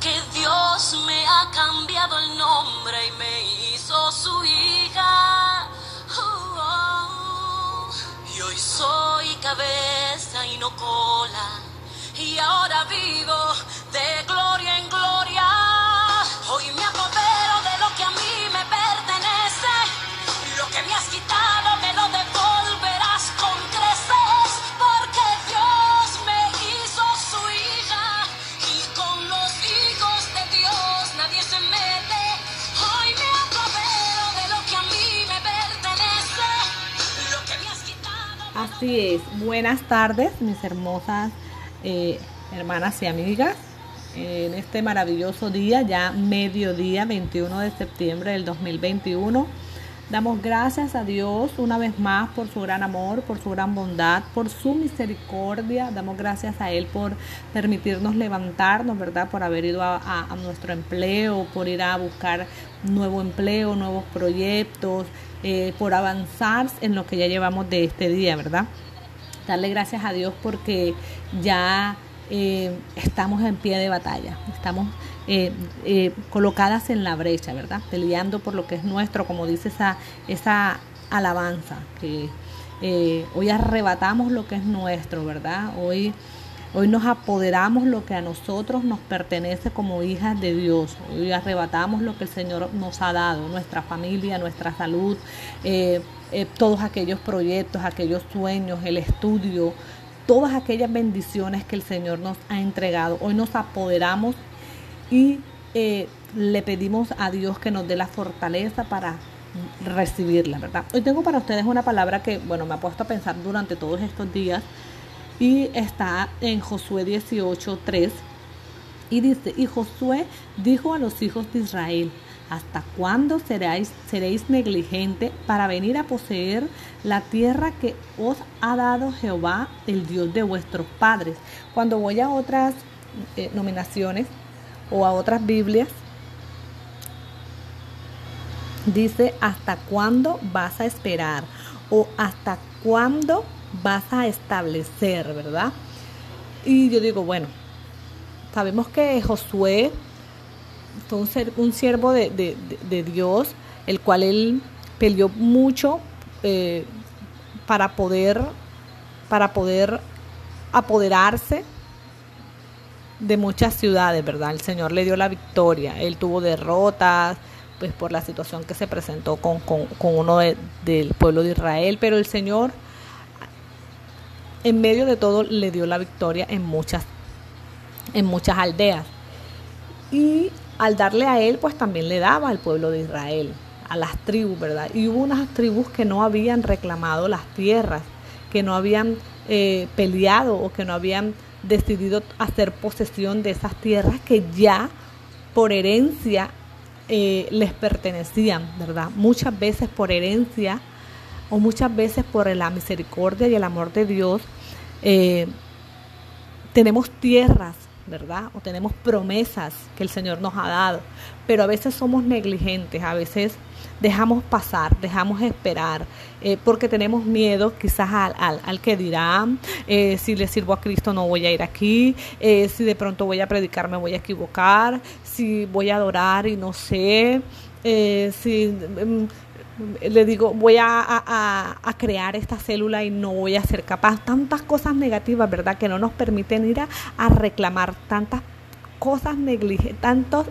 porque Dios me ha cambiado el nombre y me hizo su hija. Oh, oh. Y hoy soy cabeza y no cola, y ahora vivo Así es, buenas tardes mis hermosas eh, hermanas y amigas. En este maravilloso día, ya mediodía 21 de septiembre del 2021, damos gracias a Dios una vez más por su gran amor, por su gran bondad, por su misericordia. Damos gracias a Él por permitirnos levantarnos, ¿verdad? Por haber ido a, nuestro empleo, por ir a buscar nuevo empleo, nuevos proyectos, eh, por avanzar en lo que ya llevamos de este día, ¿verdad? darle gracias a Dios porque ya eh, estamos en pie de batalla, estamos eh, eh, colocadas en la brecha, ¿verdad? Peleando por lo que es nuestro, como dice esa, esa alabanza, que hoy arrebatamos lo que es nuestro, ¿verdad? Hoy, hoy nos apoderamos lo que a nosotros nos pertenece como hijas de Dios, hoy arrebatamos lo que el Señor nos ha dado, nuestra familia, nuestra salud, eh, eh, todos aquellos proyectos, aquellos sueños, el estudio, todas aquellas bendiciones que el Señor nos ha entregado. Hoy nos apoderamos y eh, le pedimos a Dios que nos dé la fortaleza para recibirla, ¿verdad? Hoy tengo para ustedes una palabra que, bueno, me ha puesto a pensar durante todos estos días y está en Josué 18:3 y dice, y Josué dijo a los hijos de Israel, ¿hasta cuándo seréis, seréis negligente para venir a poseer la tierra que os ha dado Jehová, el Dios de vuestros padres? Cuando voy a otras eh, nominaciones o a otras Biblias, dice, ¿hasta cuándo vas a esperar? O ¿hasta cuándo vas a establecer, verdad? Y yo digo, bueno, sabemos que Josué fue un, ser, un siervo de, de, Dios, el cual él peleó mucho eh, para poder para poder apoderarse de muchas ciudades, ¿verdad? El Señor le dio la victoria, él tuvo derrotas, pues por la situación que se presentó con, con, con uno de, del pueblo de Israel, pero el Señor en medio de todo le dio la victoria en muchas en muchas aldeas. Y al darle a él, pues también le daba al pueblo de Israel, a las tribus, ¿verdad? Y hubo unas tribus que no habían reclamado las tierras, que no habían eh, peleado o que no habían decidido hacer posesión de esas tierras que ya por herencia eh, les pertenecían, ¿verdad? Muchas veces por herencia o muchas veces por la misericordia y el amor de Dios, eh, tenemos tierras ¿verdad? O tenemos promesas que el Señor nos ha dado, pero a veces somos negligentes, a veces dejamos pasar, dejamos esperar, eh, porque tenemos miedo quizás al, al, al que dirán, eh, si le sirvo a Cristo no voy a ir aquí, si de pronto voy a predicar me voy a equivocar, si voy a adorar y no sé, si le digo, voy a, a, crear esta célula y no voy a ser capaz. Tantas cosas negativas, ¿verdad? Que no nos permiten ir a, a reclamar tantas cosas negligentes, tantos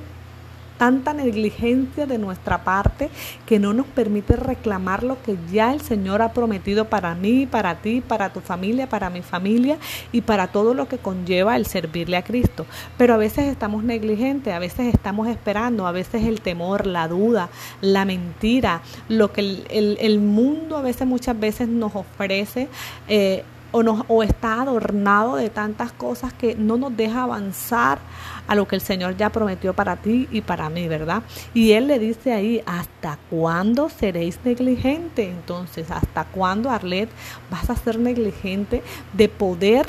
tanta negligencia de nuestra parte que no nos permite reclamar lo que ya el Señor ha prometido para mí, para ti, para tu familia, para mi familia y para todo lo que conlleva el servirle a Cristo. Pero a veces estamos negligentes, a veces estamos esperando, a veces el temor, la duda, la mentira, lo que el, mundo a veces muchas veces nos ofrece. Eh, o, nos, o está adornado de tantas cosas que no nos deja avanzar a lo que el Señor ya prometió para ti y para mí, ¿verdad? Y Él le dice ahí, ¿hasta cuándo seréis negligente? Entonces, ¿hasta cuándo, Arlet, vas a ser negligente de poder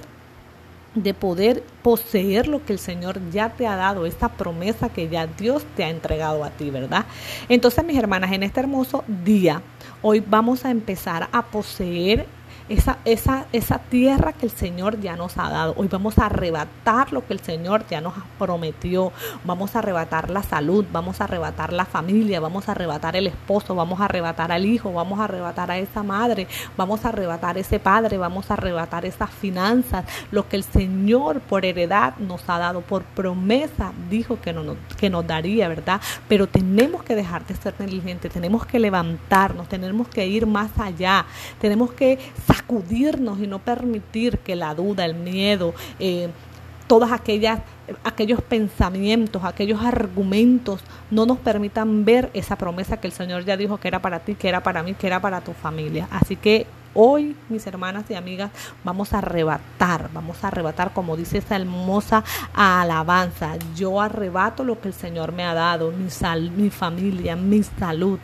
de poder poseer lo que el Señor ya te ha dado, esa promesa que ya Dios te ha entregado a ti, ¿verdad? Entonces, mis hermanas, en este hermoso día, hoy vamos a empezar a poseer esa, esa, esa tierra que el Señor ya nos ha dado. Hoy vamos a arrebatar lo que el Señor ya nos prometió. Vamos a arrebatar la salud, vamos a arrebatar la familia, vamos a arrebatar el esposo, vamos a arrebatar al hijo, vamos a arrebatar a esa madre, vamos a arrebatar ese padre, vamos a arrebatar esas finanzas, lo que el Señor por heredad nos ha dado, por promesa dijo que, no, que nos daría, ¿verdad? Pero tenemos que dejar de ser negligentes, tenemos que levantarnos, tenemos que ir más allá, tenemos que sacudirnos y no permitir que la duda, el miedo, eh, todas aquellas aquellos pensamientos, aquellos argumentos no nos permitan ver esa promesa que el Señor ya dijo que era para ti, que era para mí, que era para tu familia. Así que hoy, mis hermanas y amigas, vamos a arrebatar, vamos a arrebatar, como dice esa hermosa alabanza, yo arrebato lo que el Señor me ha dado, mi, sal, mi familia, mi salud.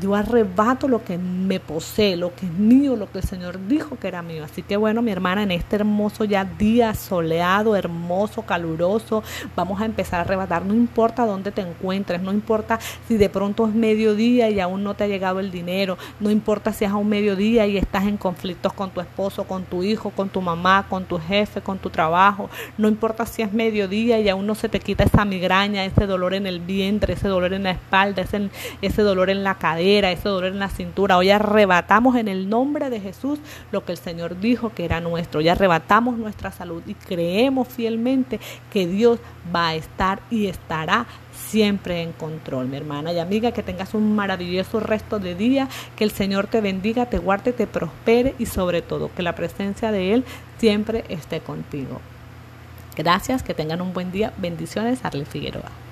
Yo arrebato lo que me posee, lo que es mío, lo que el Señor dijo que era mío. Así que bueno, mi hermana, en este hermoso ya día soleado, hermoso, caluroso, vamos a empezar a arrebatar. No importa dónde te encuentres, no importa si de pronto es mediodía y aún no te ha llegado el dinero, no importa si es a un mediodía y estás en conflictos con tu esposo, con tu hijo, con tu mamá, con tu jefe, con tu trabajo, no importa si es mediodía y aún no se te quita esa migraña, ese dolor en el vientre, ese dolor en la espalda, ese, ese dolor en la cadera ese dolor en la cintura. Hoy arrebatamos en el nombre de Jesús lo que el Señor dijo que era nuestro. Hoy arrebatamos nuestra salud y creemos fielmente que Dios va a estar y estará siempre en control, mi hermana y amiga, que tengas un maravilloso resto de día, que el Señor te bendiga, te guarde, te prospere y sobre todo que la presencia de Él siempre esté contigo. Gracias, que tengan un buen día. Bendiciones, Arle Figueroa.